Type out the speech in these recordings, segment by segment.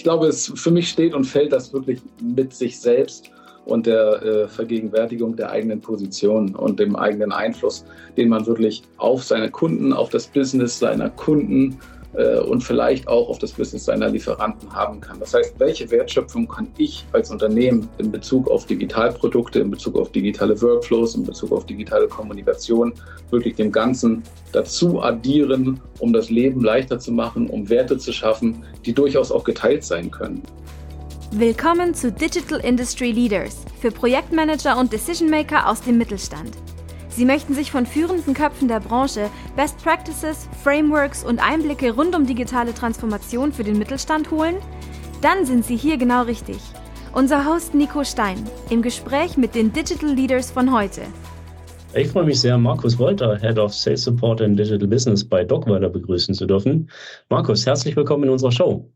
ich glaube, es für mich steht und fällt das wirklich mit sich selbst und der äh, Vergegenwärtigung der eigenen Position und dem eigenen Einfluss, den man wirklich auf seine Kunden, auf das Business seiner Kunden und vielleicht auch auf das Business seiner Lieferanten haben kann. Das heißt, welche Wertschöpfung kann ich als Unternehmen in Bezug auf Digitalprodukte, in Bezug auf digitale Workflows, in Bezug auf digitale Kommunikation wirklich dem Ganzen dazu addieren, um das Leben leichter zu machen, um Werte zu schaffen, die durchaus auch geteilt sein können. Willkommen zu Digital Industry Leaders für Projektmanager und Decision Maker aus dem Mittelstand. Sie möchten sich von führenden Köpfen der Branche Best Practices, Frameworks und Einblicke rund um digitale Transformation für den Mittelstand holen? Dann sind Sie hier genau richtig. Unser Host Nico Stein im Gespräch mit den Digital Leaders von heute. Ich freue mich sehr, Markus Wolter, Head of Sales Support and Digital Business bei Dockweiler begrüßen zu dürfen. Markus, herzlich willkommen in unserer Show.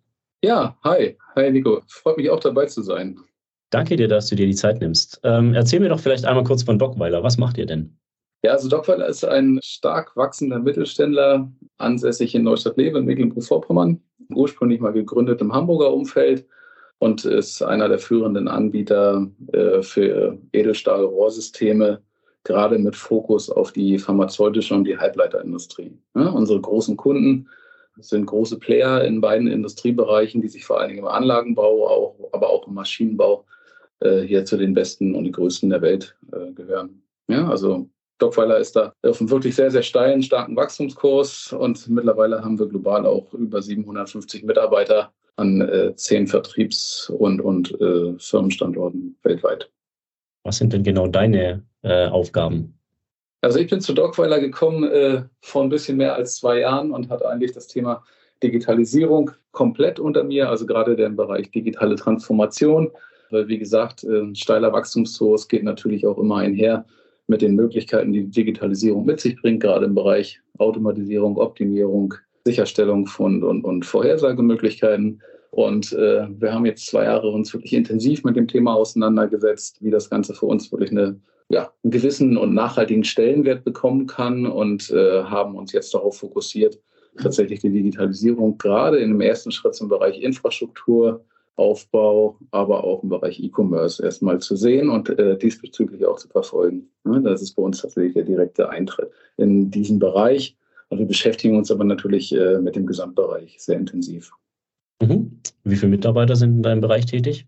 Ja, hi. Hi, Nico. Freut mich auch dabei zu sein. Danke dir, dass du dir die Zeit nimmst. Ähm, erzähl mir doch vielleicht einmal kurz von Dockweiler. Was macht ihr denn? Ja, also Dockweiler ist ein stark wachsender Mittelständler, ansässig in Neustadt-Lewe in Mecklenburg-Vorpommern, ursprünglich mal gegründet im Hamburger Umfeld und ist einer der führenden Anbieter äh, für Edelstahl-Rohrsysteme, gerade mit Fokus auf die pharmazeutische und die Halbleiterindustrie. Ja, unsere großen Kunden sind große Player in beiden Industriebereichen, die sich vor allen Dingen im Anlagenbau, auch, aber auch im Maschinenbau äh, hier zu den besten und die größten der Welt äh, gehören. Ja, also Dockweiler ist da auf einem wirklich sehr, sehr steilen, starken Wachstumskurs und mittlerweile haben wir global auch über 750 Mitarbeiter an äh, zehn Vertriebs- und, und äh, Firmenstandorten weltweit. Was sind denn genau deine äh, Aufgaben? Also ich bin zu Dogweiler gekommen äh, vor ein bisschen mehr als zwei Jahren und hatte eigentlich das Thema Digitalisierung komplett unter mir, also gerade der Bereich digitale Transformation. Weil wie gesagt, äh, ein steiler Wachstumskurs geht natürlich auch immer einher mit den Möglichkeiten, die Digitalisierung mit sich bringt, gerade im Bereich Automatisierung, Optimierung, Sicherstellung von und, und Vorhersagemöglichkeiten. Und äh, wir haben jetzt zwei Jahre uns wirklich intensiv mit dem Thema auseinandergesetzt, wie das Ganze für uns wirklich eine ja, einen gewissen und nachhaltigen Stellenwert bekommen kann und äh, haben uns jetzt darauf fokussiert, tatsächlich die Digitalisierung gerade in dem ersten Schritt zum Bereich Infrastruktur, Aufbau, aber auch im Bereich E-Commerce erstmal zu sehen und äh, diesbezüglich auch zu verfolgen. Ja, das ist bei uns tatsächlich der direkte Eintritt in diesen Bereich. Und wir beschäftigen uns aber natürlich äh, mit dem Gesamtbereich sehr intensiv. Mhm. Wie viele Mitarbeiter sind in deinem Bereich tätig?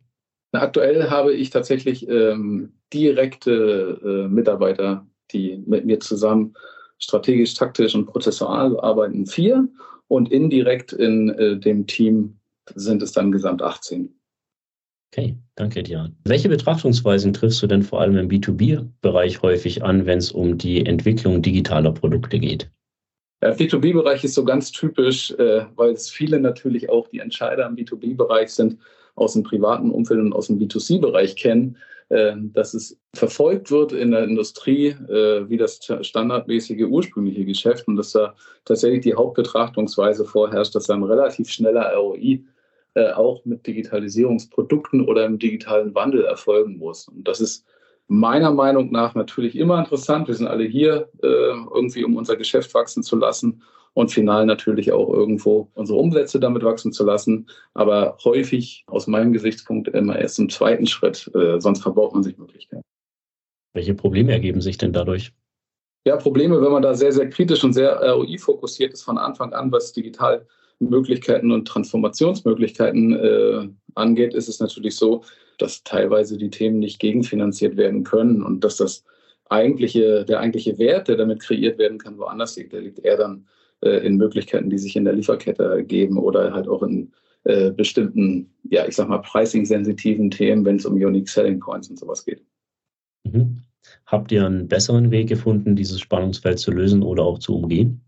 Aktuell habe ich tatsächlich ähm, direkte äh, Mitarbeiter, die mit mir zusammen strategisch, taktisch und prozessual arbeiten, vier. Und indirekt in äh, dem Team sind es dann gesamt 18. Okay, danke dir. Welche Betrachtungsweisen triffst du denn vor allem im B2B-Bereich häufig an, wenn es um die Entwicklung digitaler Produkte geht? Der B2B-Bereich ist so ganz typisch, äh, weil es viele natürlich auch die Entscheider im B2B-Bereich sind, aus dem privaten Umfeld und aus dem B2C-Bereich kennen, äh, dass es verfolgt wird in der Industrie äh, wie das standardmäßige ursprüngliche Geschäft und dass da tatsächlich die Hauptbetrachtungsweise vorherrscht, dass da ein relativ schneller ROI äh, auch mit Digitalisierungsprodukten oder im digitalen Wandel erfolgen muss. Und das ist meiner Meinung nach natürlich immer interessant. Wir sind alle hier irgendwie, um unser Geschäft wachsen zu lassen und final natürlich auch irgendwo unsere Umsätze damit wachsen zu lassen. Aber häufig aus meinem Gesichtspunkt immer erst im zweiten Schritt, äh, sonst verbaut man sich Möglichkeiten. Welche Probleme ergeben sich denn dadurch? Ja, Probleme, wenn man da sehr, sehr kritisch und sehr ROI-fokussiert ist von Anfang an, was Digitalmöglichkeiten und Transformationsmöglichkeiten äh, angeht, ist es natürlich so, dass teilweise die Themen nicht gegenfinanziert werden können und dass das eigentliche, der eigentliche Wert, der damit kreiert werden kann, woanders liegt. Der liegt eher dann äh, in Möglichkeiten, die sich in der Lieferkette ergeben oder halt auch in äh, bestimmten, ja, ich sag mal, pricing-sensitiven Themen, wenn es um Unique Selling Points und sowas geht. Mhm. Habt ihr einen besseren Weg gefunden, dieses Spannungsfeld zu lösen oder auch zu umgehen?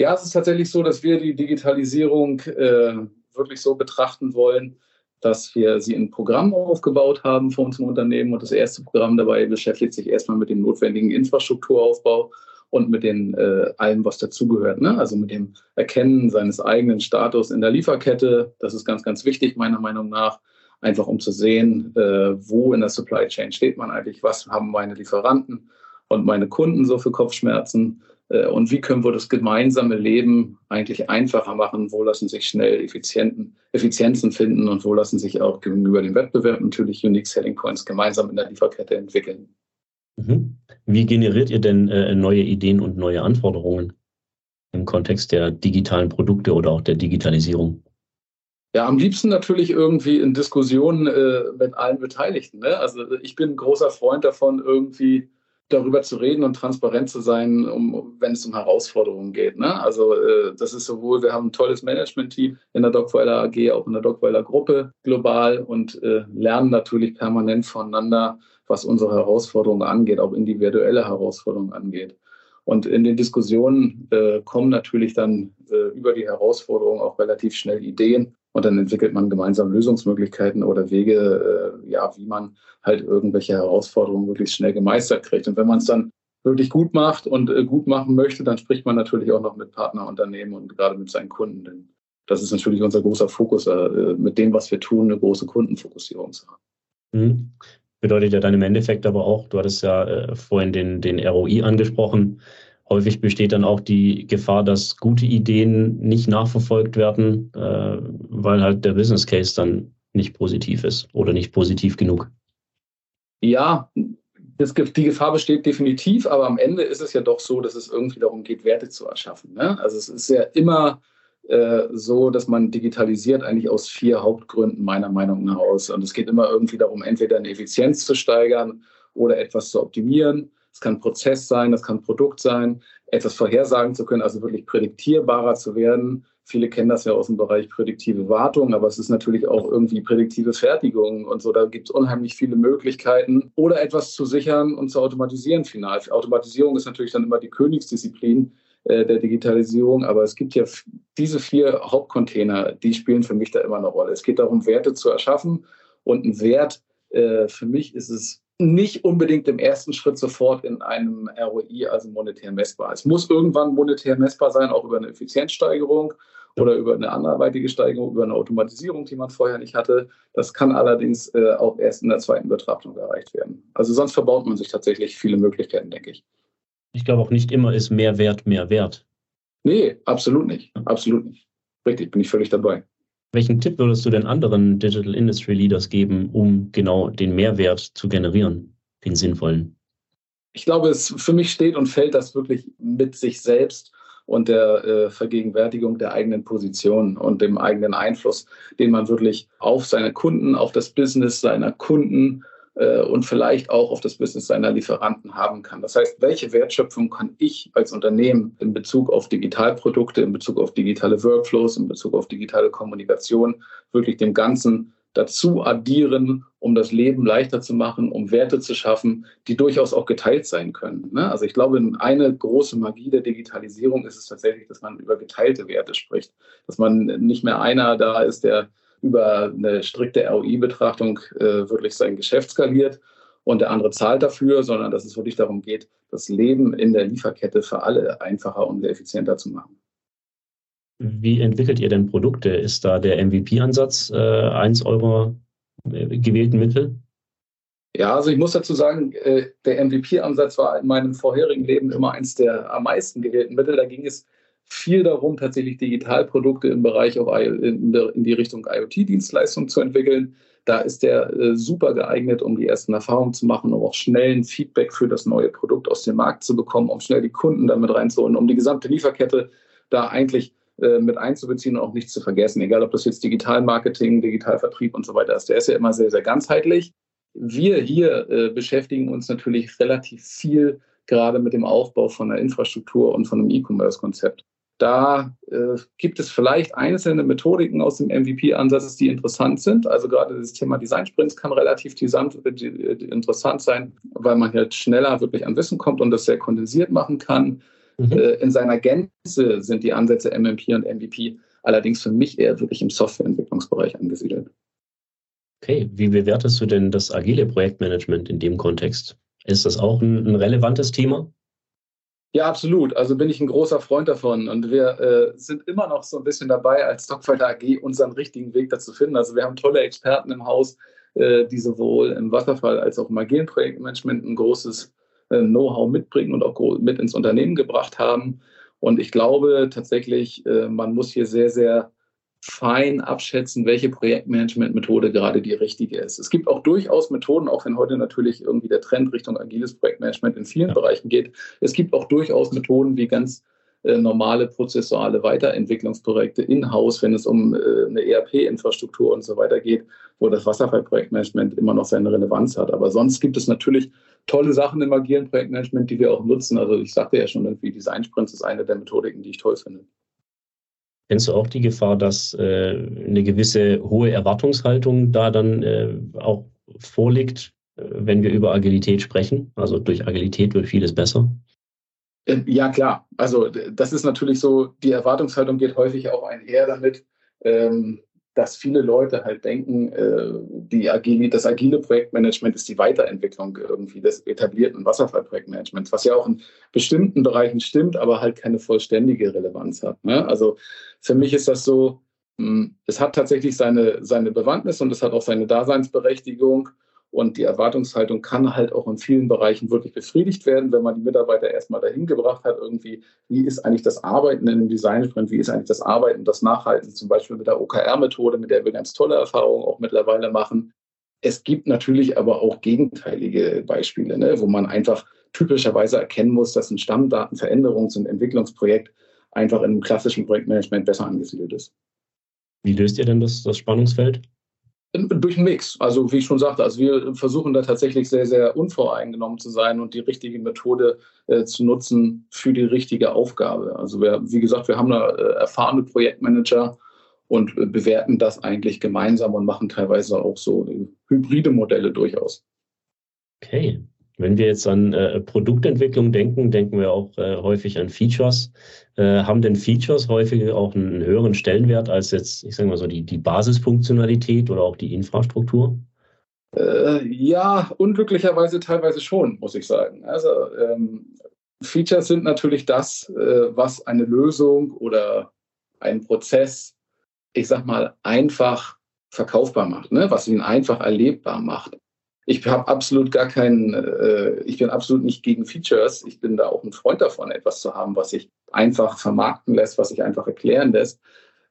Ja, es ist tatsächlich so, dass wir die Digitalisierung äh, wirklich so betrachten wollen, dass wir sie in Programmen aufgebaut haben für uns im Unternehmen. Und das erste Programm dabei beschäftigt sich erstmal mit dem notwendigen Infrastrukturaufbau und mit den äh, allem, was dazugehört. Ne? Also mit dem Erkennen seines eigenen Status in der Lieferkette. Das ist ganz, ganz wichtig, meiner Meinung nach. Einfach um zu sehen, äh, wo in der Supply Chain steht man eigentlich, was haben meine Lieferanten und meine Kunden so für Kopfschmerzen, Äh, und wie können wir das gemeinsame Leben eigentlich einfacher machen? Wo lassen sich schnell Effizienten, Effizienzen finden und wo lassen sich auch gegenüber dem Wettbewerb natürlich Unique Selling Points gemeinsam in der Lieferkette entwickeln? Mhm. Wie generiert ihr denn äh, neue Ideen und neue Anforderungen im Kontext der digitalen Produkte oder auch der Digitalisierung? Ja, am liebsten natürlich irgendwie in Diskussionen äh, mit allen Beteiligten. Ne? Also ich bin ein großer Freund davon, irgendwie darüber zu reden und transparent zu sein, um, wenn es um Herausforderungen geht. Ne? Also äh, das ist sowohl, wir haben ein tolles Management-Team in der Dockweiler AG, auch in der Dockweiler Gruppe global und äh, lernen natürlich permanent voneinander, was unsere Herausforderungen angeht, auch individuelle Herausforderungen angeht. Und in den Diskussionen äh, kommen natürlich dann äh, über die Herausforderungen auch relativ schnell Ideen und dann entwickelt man gemeinsam Lösungsmöglichkeiten oder Wege, äh, ja, wie man halt irgendwelche Herausforderungen möglichst schnell gemeistert kriegt. Und wenn man es dann wirklich gut macht und äh, gut machen möchte, dann spricht man natürlich auch noch mit Partnerunternehmen und gerade mit seinen Kunden. Denn das ist natürlich unser großer Fokus, äh, mit dem, was wir tun, eine große Kundenfokussierung zu haben. Mhm. Bedeutet ja dann im Endeffekt aber auch, du hattest ja äh, vorhin den, den ROI angesprochen, Häufig besteht dann auch die Gefahr, dass gute Ideen nicht nachverfolgt werden, äh, weil halt der Business Case dann nicht positiv ist oder nicht positiv genug. Ja, das, die Gefahr besteht definitiv, aber am Ende ist es ja doch so, dass es irgendwie darum geht, Werte zu erschaffen. Ne? Also es ist ja immer äh, so, dass man digitalisiert eigentlich aus vier Hauptgründen meiner Meinung nach aus. Und es geht immer irgendwie darum, entweder eine Effizienz zu steigern oder etwas zu optimieren es kann Prozess sein, das kann Produkt sein, etwas vorhersagen zu können, also wirklich prädiktierbarer zu werden. Viele kennen das ja aus dem Bereich prädiktive Wartung, aber es ist natürlich auch irgendwie prädiktive Fertigung und so. Da gibt es unheimlich viele Möglichkeiten. Oder etwas zu sichern und zu automatisieren final. Automatisierung ist natürlich dann immer die Königsdisziplin äh, der Digitalisierung, aber es gibt ja diese vier Hauptcontainer, die spielen für mich da immer eine Rolle. Es geht darum, Werte zu erschaffen und ein Wert, äh, für mich ist es nicht unbedingt im ersten Schritt sofort in einem ROI, also monetär messbar. Es muss irgendwann monetär messbar sein, auch über eine Effizienzsteigerung oder über eine anderweitige Steigerung, über eine Automatisierung, die man vorher nicht hatte. Das kann allerdings äh, auch erst in der zweiten Betrachtung erreicht werden. Also sonst verbaut man sich tatsächlich viele Möglichkeiten, denke ich. Ich glaube auch nicht immer ist mehr Wert mehr Wert. Nee, absolut nicht. Absolut nicht. Richtig, bin ich völlig dabei. Welchen Tipp würdest du denn anderen Digital Industry Leaders geben, um genau den Mehrwert zu generieren, den sinnvollen? Ich glaube, es für mich steht und fällt das wirklich mit sich selbst und der äh, Vergegenwärtigung der eigenen Position und dem eigenen Einfluss, den man wirklich auf seine Kunden, auf das Business seiner Kunden äh, und vielleicht auch auf das Business seiner Lieferanten haben kann. Das heißt, welche Wertschöpfung kann ich als Unternehmen in Bezug auf Digitalprodukte, in Bezug auf digitale Workflows, in Bezug auf digitale Kommunikation wirklich dem Ganzen dazu addieren, um das Leben leichter zu machen, um Werte zu schaffen, die durchaus auch geteilt sein können. Ne? Also ich glaube, eine große Magie der Digitalisierung ist es tatsächlich, dass man über geteilte Werte spricht, dass man nicht mehr einer da ist, der über eine strikte ROI-Betrachtung äh, wirklich sein Geschäft skaliert und der andere zahlt dafür, sondern dass es wirklich darum geht, das Leben in der Lieferkette für alle einfacher und effizienter zu machen. Wie entwickelt ihr denn Produkte? Ist da der MVP-Ansatz äh, eins eurer äh, gewählten Mittel? Ja, also ich muss dazu sagen, äh, der MVP-Ansatz war in meinem vorherigen Leben immer eins der am meisten gewählten Mittel. Da ging es viel darum, tatsächlich Digitalprodukte im Bereich auch in die Richtung IoT-Dienstleistungen zu entwickeln. Da ist der äh, super geeignet, um die ersten Erfahrungen zu machen, um auch schnell ein Feedback für das neue Produkt aus dem Markt zu bekommen, um schnell die Kunden damit reinzuholen, um die gesamte Lieferkette da eigentlich äh, mit einzubeziehen und auch nicht zu vergessen. Egal, ob das jetzt Digitalmarketing, Digitalvertrieb und so weiter ist. Der ist ja immer sehr, sehr ganzheitlich. Wir hier äh, beschäftigen uns natürlich relativ viel gerade mit dem Aufbau von der Infrastruktur und von einem E-Commerce-Konzept. Da äh, gibt es vielleicht einzelne Methodiken aus dem MVP-Ansatz, die interessant sind. Also gerade das Thema Design Sprints kann relativ äh, interessant sein, weil man halt schneller wirklich an Wissen kommt und das sehr kondensiert machen kann. Mhm. Äh, in seiner Gänze sind die Ansätze MMP und MVP allerdings für mich eher wirklich im Softwareentwicklungsbereich angesiedelt. Okay, wie bewertest du denn das agile Projektmanagement in dem Kontext? Ist das auch ein, ein relevantes Thema? Ja, absolut. Also bin ich ein großer Freund davon. Und wir äh, sind immer noch so ein bisschen dabei, als Stockfighter AG unseren richtigen Weg dazu finden. Also wir haben tolle Experten im Haus, äh, die sowohl im Wasserfall als auch im agilen Projektmanagement ein großes äh, Know-how mitbringen und auch mit ins Unternehmen gebracht haben. Und ich glaube tatsächlich, äh, man muss hier sehr, sehr fein abschätzen, welche Projektmanagement-Methode gerade die richtige ist. Es gibt auch durchaus Methoden, auch wenn heute natürlich irgendwie der Trend Richtung agiles Projektmanagement in vielen ja. Bereichen geht. Es gibt auch durchaus Methoden wie ganz äh, normale prozessuale Weiterentwicklungsprojekte in-house, wenn es um äh, eine ERP-Infrastruktur und so weiter geht, wo das Wasserfallprojektmanagement immer noch seine Relevanz hat. Aber sonst gibt es natürlich tolle Sachen im agilen Projektmanagement, die wir auch nutzen. Also ich sagte ja schon, irgendwie Design Sprints ist eine der Methodiken, die ich toll finde. Kennst du auch die Gefahr, dass äh, eine gewisse hohe Erwartungshaltung da dann äh, auch vorliegt, äh, wenn wir über Agilität sprechen? Also durch Agilität wird vieles besser. Ähm, ja, klar. Also das ist natürlich so, die Erwartungshaltung geht häufig auch einher damit, ähm, dass viele Leute halt denken, äh, die agile, das agile Projektmanagement ist die Weiterentwicklung irgendwie des etablierten Wasserfallprojektmanagements, was ja auch in bestimmten Bereichen stimmt, aber halt keine vollständige Relevanz hat. Ne? Also für mich ist das so, hm, es hat tatsächlich seine, seine Bewandtnis und es hat auch seine Daseinsberechtigung. Und die Erwartungshaltung kann halt auch in vielen Bereichen wirklich befriedigt werden, wenn man die Mitarbeiter erstmal dahin gebracht hat, irgendwie, wie ist eigentlich das Arbeiten in einem Design-Sprint, wie ist eigentlich das Arbeiten, das Nachhalten, zum Beispiel mit der OKR-Methode, mit der wir ganz tolle Erfahrungen auch mittlerweile machen. Es gibt natürlich aber auch gegenteilige Beispiele, ne, wo man einfach typischerweise erkennen muss, dass ein Stammdatenveränderungs- und Entwicklungsprojekt einfach in einem klassischen Projektmanagement besser angesiedelt ist. Wie löst ihr denn das, das Spannungsfeld? Durch einen Mix. Also wie ich schon sagte, also wir versuchen da tatsächlich sehr, sehr unvoreingenommen zu sein und die richtige Methode äh, zu nutzen für die richtige Aufgabe. Also wir, wie gesagt, wir haben da äh, erfahrene Projektmanager und äh, bewerten das eigentlich gemeinsam und machen teilweise auch so hybride Modelle durchaus. Okay, wenn wir jetzt an äh, Produktentwicklung denken, denken wir auch äh, häufig an Features. Äh, haben denn Features häufig auch einen höheren Stellenwert als jetzt, ich sage mal so, die, die Basisfunktionalität oder auch die Infrastruktur? Äh, ja, unglücklicherweise teilweise schon, muss ich sagen. Also ähm, Features sind natürlich das, äh, was eine Lösung oder einen Prozess, ich sag mal, einfach verkaufbar macht, ne? was ihn einfach erlebbar macht ich habe absolut gar keinen, äh, ich bin absolut nicht gegen Features. Ich bin da auch ein Freund davon, etwas zu haben, was sich einfach vermarkten lässt, was sich einfach erklären lässt.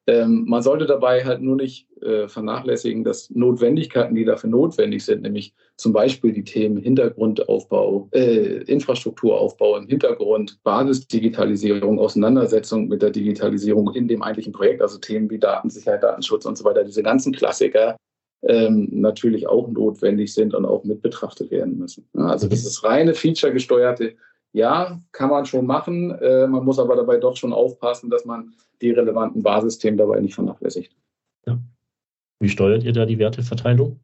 Ähm, man sollte dabei halt nur nicht äh, vernachlässigen, dass Notwendigkeiten, die dafür notwendig sind, nämlich zum Beispiel die Themen Hintergrundaufbau, äh, Infrastrukturaufbau im Hintergrund, Basisdigitalisierung, Auseinandersetzung mit der Digitalisierung in dem eigentlichen Projekt, also Themen wie Datensicherheit, Datenschutz und so weiter, diese ganzen Klassiker, ähm, natürlich auch notwendig sind und auch mit betrachtet werden müssen. Also dieses reine Feature-gesteuerte, ja, kann man schon machen. Äh, man muss aber dabei doch schon aufpassen, dass man die relevanten Basisthemen dabei nicht vernachlässigt. Ja. Wie steuert ihr da die Werteverteilung?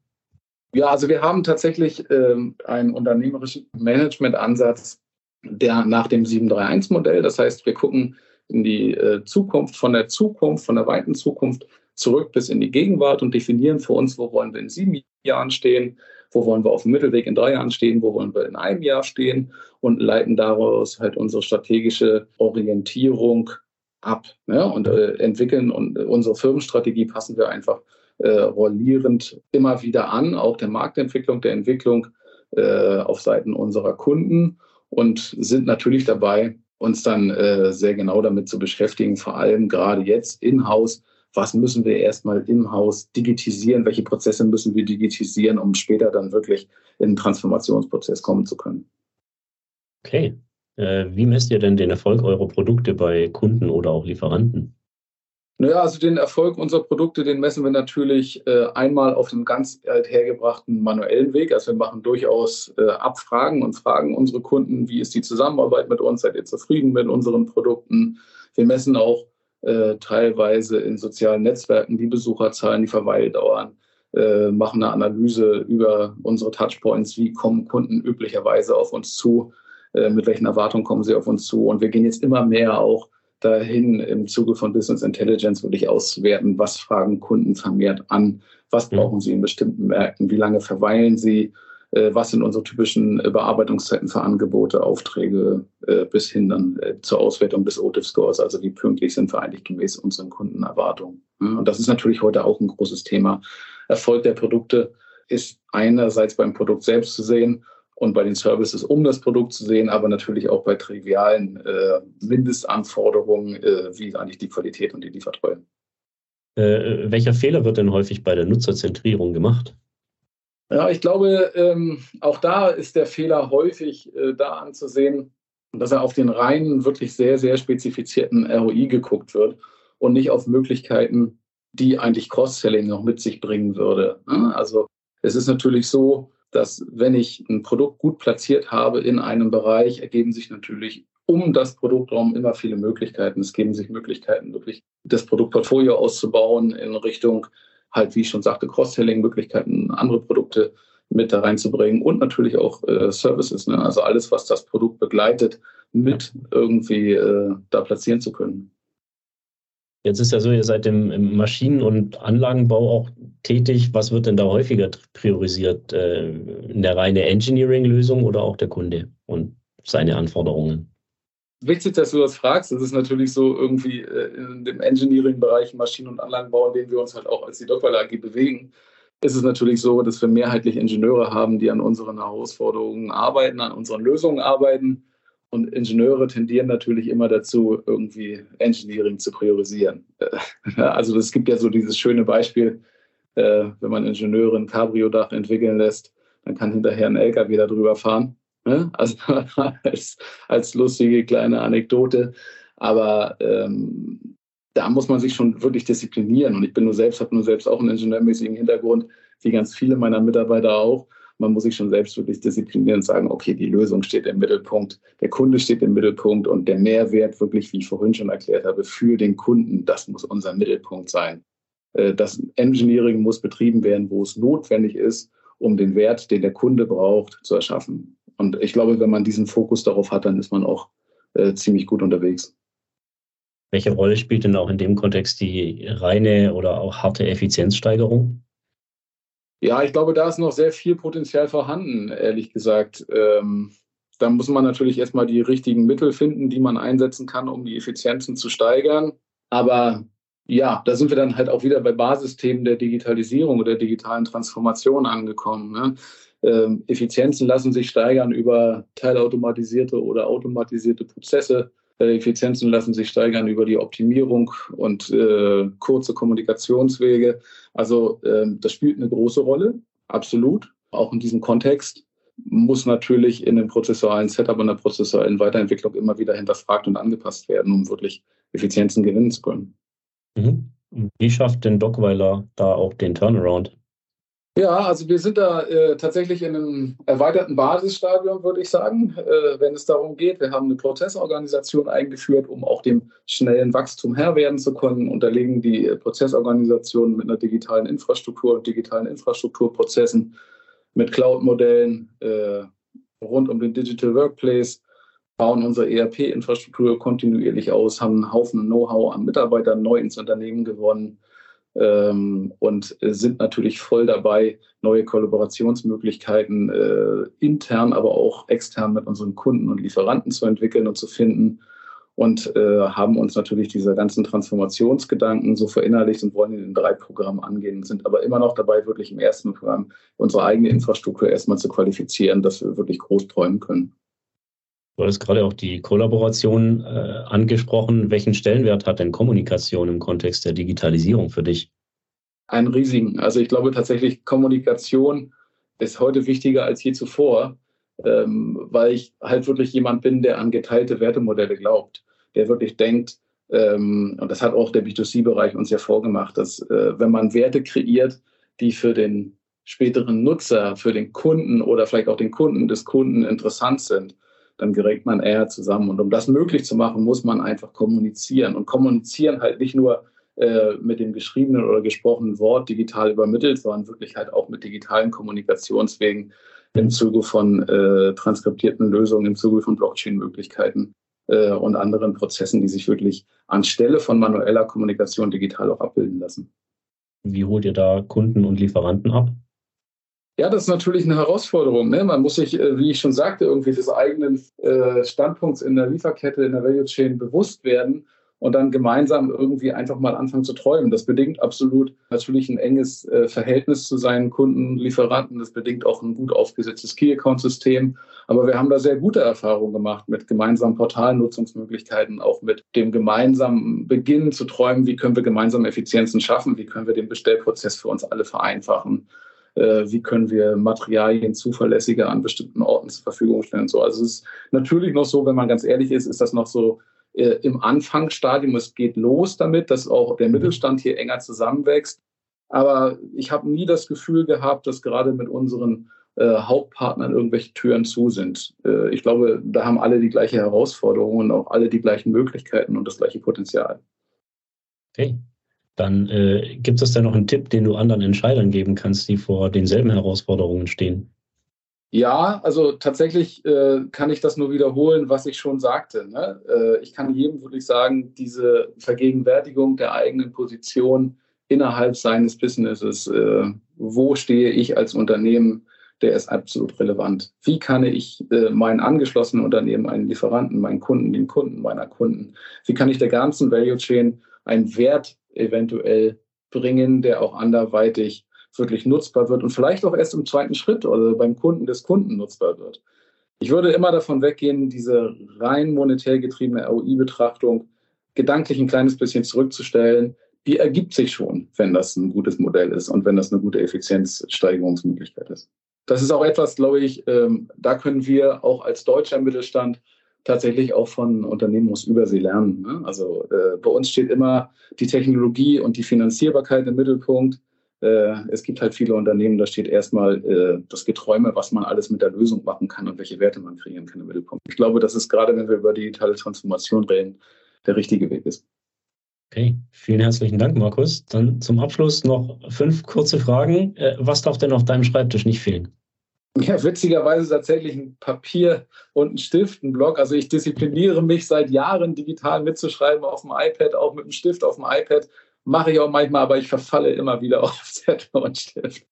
Ja, also wir haben tatsächlich ähm, einen unternehmerischen Management-Ansatz, der nach dem 731-Modell, das heißt, wir gucken in die äh, Zukunft, von der Zukunft, von der weiten Zukunft zurück bis in die Gegenwart und definieren für uns, wo wollen wir in sieben Jahren stehen, wo wollen wir auf dem Mittelweg in drei Jahren stehen, wo wollen wir in einem Jahr stehen und leiten daraus halt unsere strategische Orientierung ab ne? und äh, entwickeln und unsere Firmenstrategie passen wir einfach äh, rollierend immer wieder an, auch der Marktentwicklung, der Entwicklung äh, auf Seiten unserer Kunden und sind natürlich dabei, uns dann äh, sehr genau damit zu beschäftigen, vor allem gerade jetzt in-house was müssen wir erstmal im Haus digitalisieren, welche Prozesse müssen wir digitalisieren, um später dann wirklich in einen Transformationsprozess kommen zu können. Okay. Äh, wie messt ihr denn den Erfolg eurer Produkte bei Kunden oder auch Lieferanten? Naja, also den Erfolg unserer Produkte, den messen wir natürlich äh, einmal auf dem ganz hergebrachten manuellen Weg. Also wir machen durchaus äh, Abfragen und fragen unsere Kunden, wie ist die Zusammenarbeit mit uns, seid ihr zufrieden mit unseren Produkten. Wir messen auch äh, teilweise in sozialen Netzwerken die Besucherzahlen, die Verweildauern, äh, machen eine Analyse über unsere Touchpoints, wie kommen Kunden üblicherweise auf uns zu, äh, mit welchen Erwartungen kommen sie auf uns zu. Und wir gehen jetzt immer mehr auch dahin, im Zuge von Business Intelligence wirklich auszuwerten, was fragen Kunden vermehrt an, was mhm. brauchen sie in bestimmten Märkten, wie lange verweilen sie, was sind unsere typischen äh, Bearbeitungszeiten für Angebote, Aufträge äh, bis hin dann zur Auswertung des OTIF-Scores, also wie pünktlich sind wir eigentlich gemäß unseren Kundenerwartungen. Und das ist natürlich heute auch ein großes Thema. Erfolg der Produkte ist einerseits beim Produkt selbst zu sehen und bei den Services, um das Produkt zu sehen, aber natürlich auch bei trivialen äh, Mindestanforderungen, äh, wie eigentlich die Qualität und die Liefertreue. Äh, welcher Fehler wird denn häufig bei der Nutzerzentrierung gemacht? Ja, ich glaube, ähm, auch da ist der Fehler häufig äh, da anzusehen, dass er auf den reinen, wirklich sehr, sehr spezifizierten ROI geguckt wird und nicht auf Möglichkeiten, die eigentlich Cross-Selling noch mit sich bringen würde. Also es ist natürlich so, dass wenn ich ein Produkt gut platziert habe in einem Bereich, ergeben sich natürlich um das Produktraum immer viele Möglichkeiten. Es geben sich Möglichkeiten, wirklich das Produktportfolio auszubauen in Richtung, halt, wie ich schon sagte, Cross-Selling-Möglichkeiten, andere Produkte mit da reinzubringen und natürlich auch äh, Services, ne? also alles, was das Produkt begleitet, mit irgendwie äh, da platzieren zu können. Jetzt ist ja so, ihr seid im, im Maschinen- und Anlagenbau auch tätig. Was wird denn da häufiger priorisiert? Äh, eine reine Engineering-Lösung oder auch der Kunde und seine Anforderungen? Wichtig, dass du das fragst. Das ist natürlich so irgendwie äh, in dem Engineering-Bereich, Maschinen- und Anlagenbau, in dem wir uns halt auch als die Dockweiler AG bewegen, ist es natürlich so, dass wir mehrheitlich Ingenieure haben, die an unseren Herausforderungen arbeiten, an unseren Lösungen arbeiten und Ingenieure tendieren natürlich immer dazu, irgendwie Engineering zu priorisieren. Also es gibt ja so dieses schöne Beispiel, äh, wenn man Ingenieure ein Cabrio-Dach entwickeln lässt, dann kann hinterher ein LKW darüber fahren. Ne? Also als, als lustige kleine Anekdote. Aber ähm, da muss man sich schon wirklich disziplinieren. Und ich bin nur selbst, habe nur selbst auch einen ingenieurmäßigen Hintergrund, wie ganz viele meiner Mitarbeiter auch man muss sich schon selbst wirklich disziplinieren und sagen, okay, die Lösung steht im Mittelpunkt, der Kunde steht im Mittelpunkt und der Mehrwert wirklich, wie ich vorhin schon erklärt habe, für den Kunden, das muss unser Mittelpunkt sein. Äh, das Engineering muss betrieben werden, wo es notwendig ist, um den Wert, den der Kunde braucht, zu erschaffen. Und ich glaube, wenn man diesen Fokus darauf hat, dann ist man auch äh, ziemlich gut unterwegs. Welche Rolle spielt denn auch in dem Kontext die reine oder auch harte Effizienzsteigerung? Ja, ich glaube, da ist noch sehr viel Potenzial vorhanden, ehrlich gesagt. Ähm, da muss man natürlich erstmal die richtigen Mittel finden, die man einsetzen kann, um die Effizienzen zu steigern. Aber ja, da sind wir dann halt auch wieder bei Basisthemen der Digitalisierung oder der digitalen Transformation angekommen. Ne? Ähm, Effizienzen lassen sich steigern über teilautomatisierte oder automatisierte Prozesse. Äh, Effizienzen lassen sich steigern über die Optimierung und äh, kurze Kommunikationswege. Also äh, das spielt eine große Rolle, absolut. Auch in diesem Kontext muss natürlich in dem prozessualen Setup und der prozessualen Weiterentwicklung immer wieder hinterfragt und angepasst werden, um wirklich Effizienzen gewinnen zu können. Mhm. Wie schafft denn Dockweiler da auch den Turnaround? Ja, also wir sind da äh, tatsächlich in einem erweiterten Basisstadium, würde ich sagen, äh, wenn es darum geht. Wir haben eine Prozessorganisation eingeführt, um auch dem schnellen Wachstum Herr werden zu können. Unterlegen die Prozessorganisation mit einer digitalen Infrastruktur und digitalen Infrastrukturprozessen, mit Cloud-Modellen äh, rund um den Digital Workplace, bauen unsere ERP-Infrastruktur kontinuierlich aus, haben einen Haufen Know-how an Mitarbeitern neu ins Unternehmen gewonnen ähm, und sind natürlich voll dabei, neue Kollaborationsmöglichkeiten äh, intern, aber auch extern mit unseren Kunden und Lieferanten zu entwickeln und zu finden und äh, haben uns natürlich diese ganzen Transformationsgedanken so verinnerlicht und wollen in den drei Programmen angehen, sind aber immer noch dabei, wirklich im ersten Programm unsere eigene Infrastruktur erstmal zu qualifizieren, dass wir wirklich groß träumen können. Du hast gerade auch die Kollaboration äh, angesprochen. Welchen Stellenwert hat denn Kommunikation im Kontext der Digitalisierung für dich? Einen riesigen. Also ich glaube tatsächlich, Kommunikation ist heute wichtiger als je zuvor, ähm, weil ich halt wirklich jemand bin, der an geteilte Wertemodelle glaubt, der wirklich denkt, ähm, und das hat auch der B2C-Bereich uns ja vorgemacht, dass äh, wenn man Werte kreiert, die für den späteren Nutzer, für den Kunden oder vielleicht auch den Kunden des Kunden interessant sind, dann gerät man eher zusammen. Und um das möglich zu machen, muss man einfach kommunizieren. Und kommunizieren halt nicht nur äh, mit dem geschriebenen oder gesprochenen Wort digital übermittelt, sondern wirklich halt auch mit digitalen Kommunikationswegen im Zuge von äh, transkriptierten Lösungen, im Zuge von Blockchain-Möglichkeiten äh, und anderen Prozessen, die sich wirklich anstelle von manueller Kommunikation digital auch abbilden lassen. Wie holt ihr da Kunden und Lieferanten ab? Ja, das ist natürlich eine Herausforderung. Ne? Man muss sich, äh, wie ich schon sagte, irgendwie des eigenen äh, Standpunkts in der Lieferkette, in der Value Chain bewusst werden und dann gemeinsam irgendwie einfach mal anfangen zu träumen. Das bedingt absolut natürlich ein enges äh, Verhältnis zu seinen Kunden, Lieferanten. Das bedingt auch ein gut aufgesetztes Key-Account-System. Aber wir haben da sehr gute Erfahrungen gemacht mit gemeinsamen Portalnutzungsmöglichkeiten, auch mit dem gemeinsamen Beginn zu träumen, wie können wir gemeinsam Effizienzen schaffen, wie können wir den Bestellprozess für uns alle vereinfachen wie können wir Materialien zuverlässiger an bestimmten Orten zur Verfügung stellen. So, also es ist natürlich noch so, wenn man ganz ehrlich ist, ist das noch so äh, im Anfangsstadium. Es geht los damit, dass auch der Mittelstand hier enger zusammenwächst. Aber ich habe nie das Gefühl gehabt, dass gerade mit unseren äh, Hauptpartnern irgendwelche Türen zu sind. Äh, ich glaube, da haben alle die gleiche Herausforderung und auch alle die gleichen Möglichkeiten und das gleiche Potenzial. Okay. Dann äh, gibt es da noch einen Tipp, den du anderen Entscheidern geben kannst, die vor denselben Herausforderungen stehen? Ja, also tatsächlich äh, kann ich das nur wiederholen, was ich schon sagte. Ne? Äh, ich kann jedem wirklich sagen, diese Vergegenwärtigung der eigenen Position innerhalb seines Businesses, äh, wo stehe ich als Unternehmen, der ist absolut relevant. Wie kann ich äh, meinen angeschlossenen Unternehmen, einen Lieferanten, meinen Kunden, den Kunden meiner Kunden, wie kann ich der ganzen Value Chain einen Wert eventuell bringen, der auch anderweitig wirklich nutzbar wird und vielleicht auch erst im zweiten Schritt oder beim Kunden des Kunden nutzbar wird. Ich würde immer davon weggehen, diese rein monetär getriebene ROI-Betrachtung gedanklich ein kleines bisschen zurückzustellen. Die ergibt sich schon, wenn das ein gutes Modell ist und wenn das eine gute Effizienzsteigerungsmöglichkeit ist. Das ist auch etwas, glaube ich, ähm, da können wir auch als deutscher Mittelstand tatsächlich auch von Unternehmen aus Übersee lernen. Ne? Also äh, bei uns steht immer die Technologie und die Finanzierbarkeit im Mittelpunkt. Äh, es gibt halt viele Unternehmen, da steht erstmal äh, das Geträume, was man alles mit der Lösung machen kann und welche Werte man kreieren kann im Mittelpunkt. Ich glaube, das ist gerade, wenn wir über digitale Transformation reden, der richtige Weg ist. Okay, vielen herzlichen Dank, Markus. Dann zum Abschluss noch fünf kurze Fragen. Äh, was darf denn auf deinem Schreibtisch nicht fehlen? Ja, witzigerweise tatsächlich ein Papier und ein Stift, ein Block. Also ich diszipliniere mich seit Jahren digital mitzuschreiben auf dem iPad, auch mit einem Stift auf dem iPad. Mache ich auch manchmal, aber ich verfalle immer wieder auf Zettel und Stift.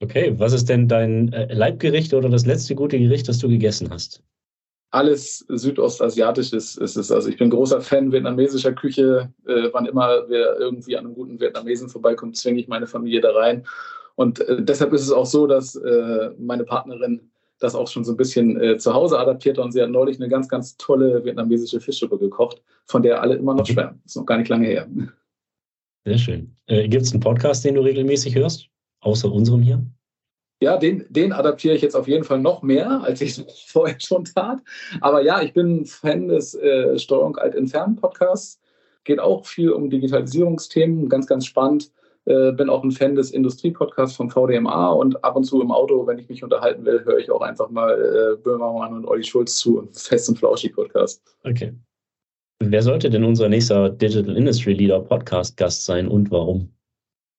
Okay, was ist denn dein äh, Leibgericht oder das letzte gute Gericht, das du gegessen hast? Alles südostasiatisches ist es. Also ich bin großer Fan vietnamesischer Küche. Äh, wann immer wir irgendwie an einem guten Vietnamesen vorbeikommen, zwinge ich meine Familie da rein. Und äh, deshalb ist es auch so, dass äh, meine Partnerin das auch schon so ein bisschen äh, zu Hause adaptiert und sie hat neulich eine ganz, ganz tolle vietnamesische Fischsuppe gekocht, von der alle immer noch mhm. schwärmen. Ist noch gar nicht lange her. Sehr schön. Äh, Gibt es einen Podcast, den du regelmäßig hörst, außer unserem hier? Ja, den, den adaptiere ich jetzt auf jeden Fall noch mehr, als ich es vorher schon tat. Aber ja, ich bin Fan des äh, Steuerung alt entfernen Podcasts. Geht auch viel um Digitalisierungsthemen, ganz, ganz spannend. Äh, bin auch ein Fan des Industriepodcasts vom VDMA und ab und zu im Auto, wenn ich mich unterhalten will, höre ich auch einfach mal äh, Böhmermann und Olli Schulz zu und Fest und Flauschig Podcast. Okay. Wer sollte denn unser nächster Digital Industry Leader Podcast Gast sein und warum?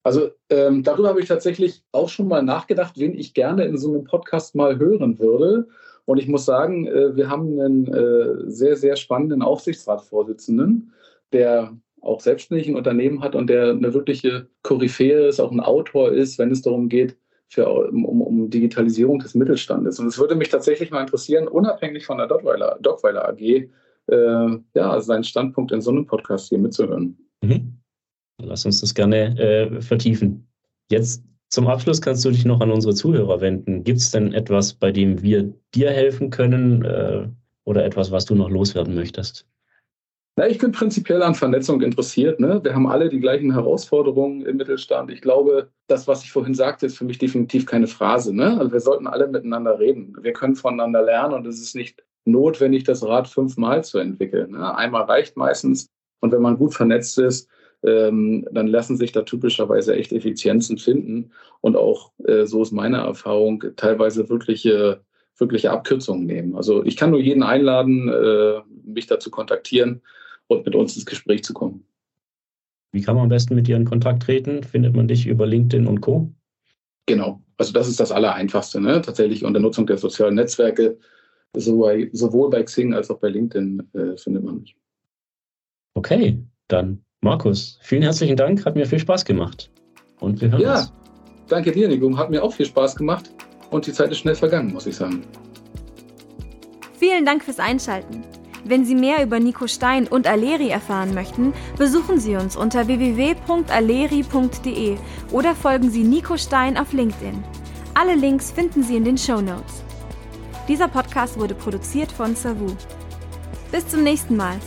Also ähm, darüber habe ich tatsächlich auch schon mal nachgedacht, wen ich gerne in so einem Podcast mal hören würde. Und ich muss sagen, äh, wir haben einen äh, sehr, sehr spannenden Aufsichtsratsvorsitzenden, der auch selbstständig ein Unternehmen hat und der eine wirkliche Koryphäe ist, auch ein Autor ist, wenn es darum geht, für, um, um, Digitalisierung des Mittelstandes. Und es würde mich tatsächlich mal interessieren, unabhängig von der Dockweiler, Dockweiler AG, äh, ja, seinen Standpunkt in so einem Podcast hier mitzuhören. Mhm. Lass uns das gerne äh, vertiefen. Jetzt zum Abschluss kannst du dich noch an unsere Zuhörer wenden. Gibt es denn etwas, bei dem wir dir helfen können äh, oder etwas, was du noch loswerden möchtest? Na, ich bin prinzipiell an Vernetzung interessiert. Ne? Wir haben alle die gleichen Herausforderungen im Mittelstand. Ich glaube, das, was ich vorhin sagte, ist für mich definitiv keine Phrase. Ne? Also wir sollten alle miteinander reden. Wir können voneinander lernen und es ist nicht notwendig, das Rad fünfmal zu entwickeln. Ne? Einmal reicht meistens. Und wenn man gut vernetzt ist, ähm, dann lassen sich da typischerweise echt Effizienzen finden und auch, äh, so ist meine Erfahrung, teilweise wirkliche, wirkliche Abkürzungen nehmen. Also ich kann nur jeden einladen, äh, mich dazu kontaktieren und mit uns ins Gespräch zu kommen. Wie kann man am besten mit dir in Kontakt treten? Findet man dich über LinkedIn und Co? Genau, also das ist das Allereinfachste, ne? tatsächlich unter Nutzung der sozialen Netzwerke sowohl bei Xing als auch bei LinkedIn äh, findet man mich. Okay, dann Markus, vielen herzlichen Dank, hat mir viel Spaß gemacht. Und wir hören ja, uns. danke dir, Nico, hat mir auch viel Spaß gemacht und die Zeit ist schnell vergangen, muss ich sagen. Vielen Dank fürs Einschalten. Wenn Sie mehr über Nico Stein und Aleri erfahren möchten, besuchen Sie uns unter www.aleri.de oder folgen Sie Nico Stein auf LinkedIn. Alle Links finden Sie in den Show Notes. Dieser Podcast wurde produziert von Savu. Bis zum nächsten Mal.